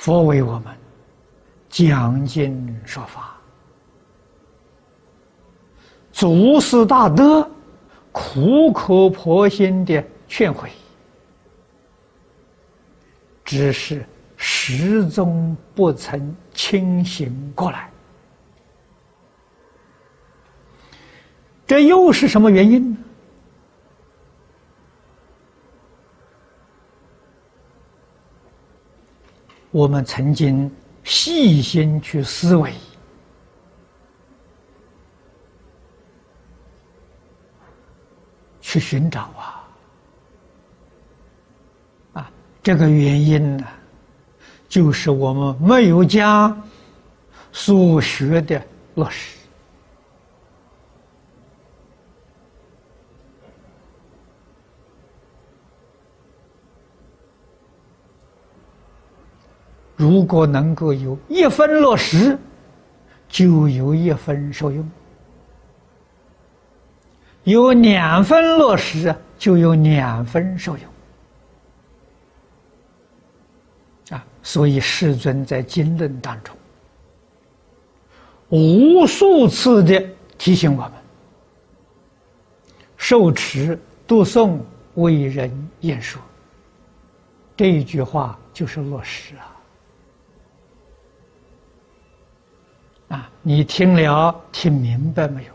佛为我们讲经说法，祖师大德苦口婆心的劝诲，只是始终不曾清醒过来。这又是什么原因呢？我们曾经细心去思维，去寻找啊，啊，这个原因呢，就是我们没有将所学的落实。如果能够有一分落实，就有一分受用；有两分落实，就有两分受用。啊，所以世尊在经论当中无数次的提醒我们：受持、读诵、为人演说。这一句话就是落实啊。啊，你听了听明白没有？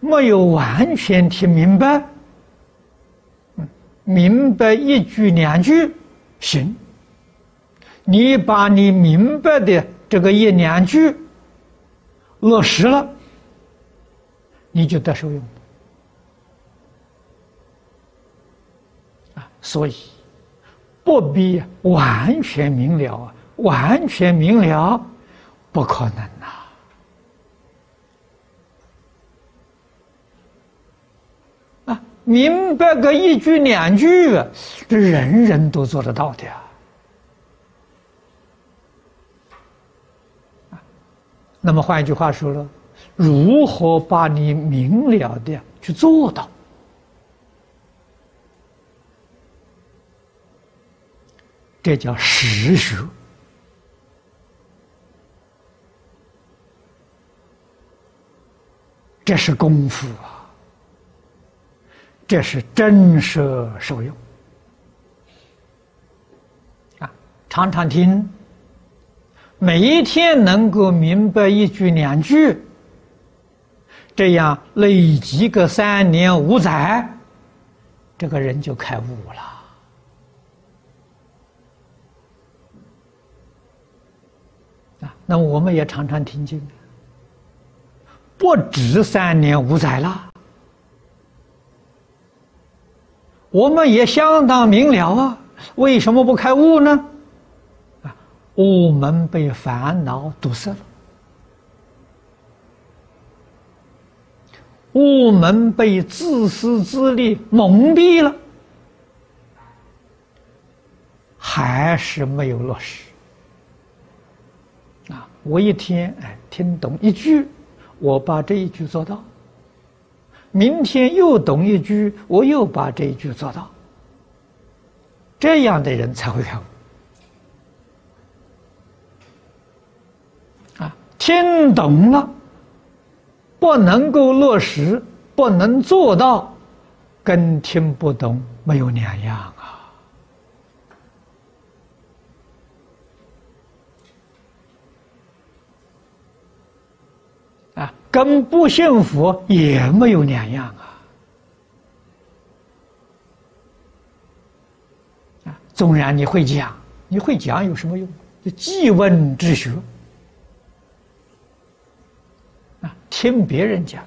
没有完全听明白，明白一句两句行。你把你明白的这个一两句落实了，你就得受用。啊，所以不必完全明了啊。完全明了，不可能呐！啊，明白个一句两句，这人人都做得到的啊。那么换一句话说了，如何把你明了的去做到？这叫实学。这是功夫啊！这是真实受用啊！常常听，每一天能够明白一句两句，这样累积个三年五载，这个人就开悟了啊！那我们也常常听经。不止三年五载了，我们也相当明了啊！为什么不开悟呢？啊，我们被烦恼堵塞了，我们被自私自利蒙蔽了，还是没有落实。啊，我一天哎听懂一句。我把这一句做到，明天又懂一句，我又把这一句做到，这样的人才会开悟。啊，听懂了，不能够落实，不能做到，跟听不懂没有两样啊。啊跟不信佛也没有两样啊！啊，纵然你会讲，你会讲有什么用？记问之学啊，听别人讲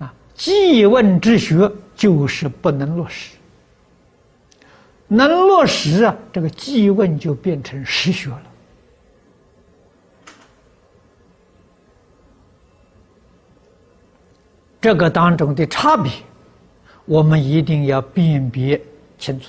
啊，记问之学就是不能落实，能落实啊，这个记问就变成实学了。这个当中的差别，我们一定要辨别清楚。